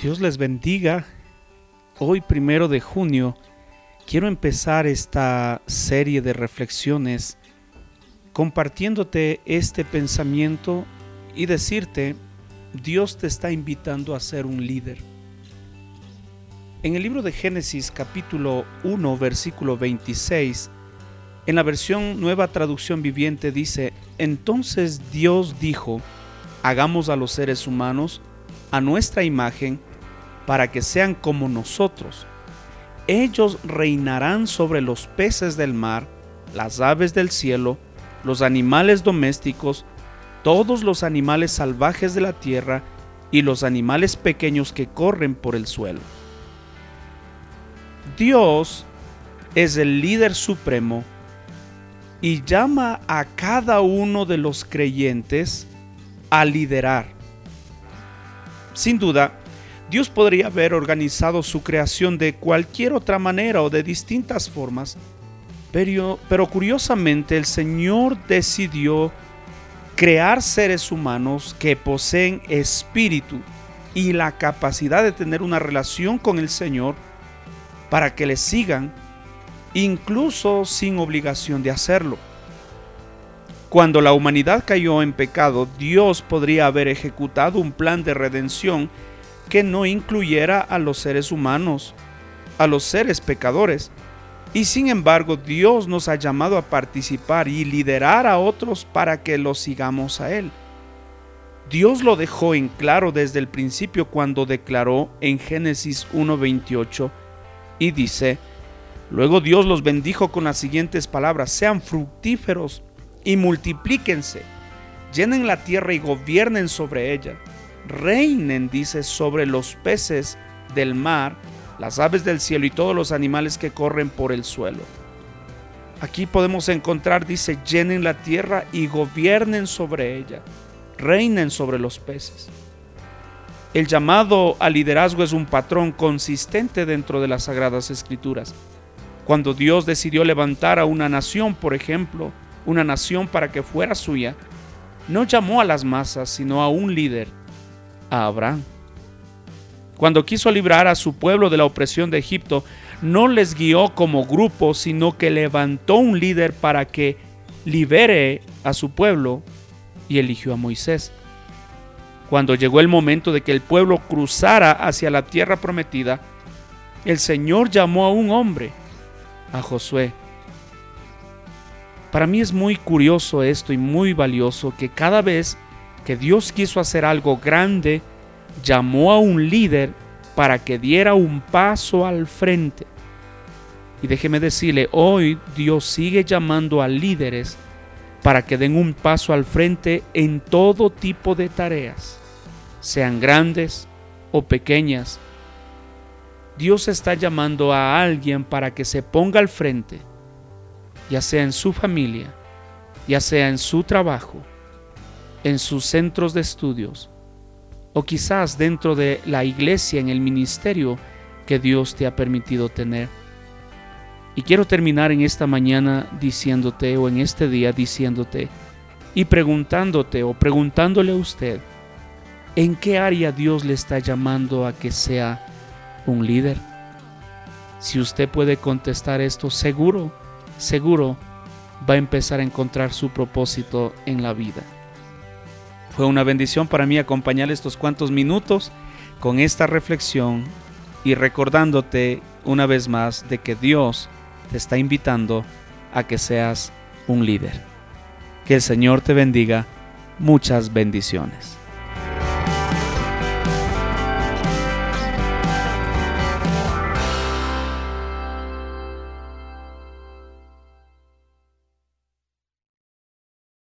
Dios les bendiga. Hoy, primero de junio, quiero empezar esta serie de reflexiones compartiéndote este pensamiento y decirte, Dios te está invitando a ser un líder. En el libro de Génesis capítulo 1 versículo 26, en la versión nueva traducción viviente dice, entonces Dios dijo, hagamos a los seres humanos a nuestra imagen, para que sean como nosotros. Ellos reinarán sobre los peces del mar, las aves del cielo, los animales domésticos, todos los animales salvajes de la tierra y los animales pequeños que corren por el suelo. Dios es el líder supremo y llama a cada uno de los creyentes a liderar. Sin duda, Dios podría haber organizado su creación de cualquier otra manera o de distintas formas, pero, curiosamente el Señor decidió crear seres humanos que poseen espíritu y la capacidad de tener una relación con el Señor para que le sigan, incluso sin obligación de hacerlo. Cuando la humanidad cayó en pecado, Dios podría haber ejecutado un plan de redención que no incluyera a los seres humanos, a los seres pecadores. Y sin embargo, Dios nos ha llamado a participar y liderar a otros para que los sigamos a Él. Dios lo dejó en claro desde el principio cuando declaró en Génesis 1.28 y dice, luego Dios los bendijo con las siguientes palabras, sean fructíferos y multiplíquense, llenen la tierra y gobiernen sobre ella reinen, dice, sobre los peces del mar, las aves del cielo y todos los animales que corren por el suelo. Aquí podemos encontrar, dice, llenen la tierra y gobiernen sobre ella, reinen sobre los peces. El llamado al liderazgo es un patrón consistente dentro de las sagradas escrituras. Cuando Dios decidió levantar a una nación, por ejemplo, una nación para que fuera suya, no llamó a las masas, sino a un líder a Abraham. Cuando quiso librar a su pueblo de la opresión de Egipto, no les guió como grupo, sino que levantó un líder para que libere a su pueblo y eligió a Moisés. Cuando llegó el momento de que el pueblo cruzara hacia la tierra prometida, el Señor llamó a un hombre, a Josué. Para mí es muy curioso esto y muy valioso que cada vez que Dios quiso hacer algo grande, llamó a un líder para que diera un paso al frente. Y déjeme decirle, hoy Dios sigue llamando a líderes para que den un paso al frente en todo tipo de tareas, sean grandes o pequeñas. Dios está llamando a alguien para que se ponga al frente, ya sea en su familia, ya sea en su trabajo, en sus centros de estudios o quizás dentro de la iglesia, en el ministerio que Dios te ha permitido tener. Y quiero terminar en esta mañana diciéndote o en este día diciéndote y preguntándote o preguntándole a usted, ¿en qué área Dios le está llamando a que sea un líder? Si usted puede contestar esto, seguro, seguro va a empezar a encontrar su propósito en la vida. Fue una bendición para mí acompañar estos cuantos minutos con esta reflexión y recordándote una vez más de que Dios te está invitando a que seas un líder. Que el Señor te bendiga. Muchas bendiciones.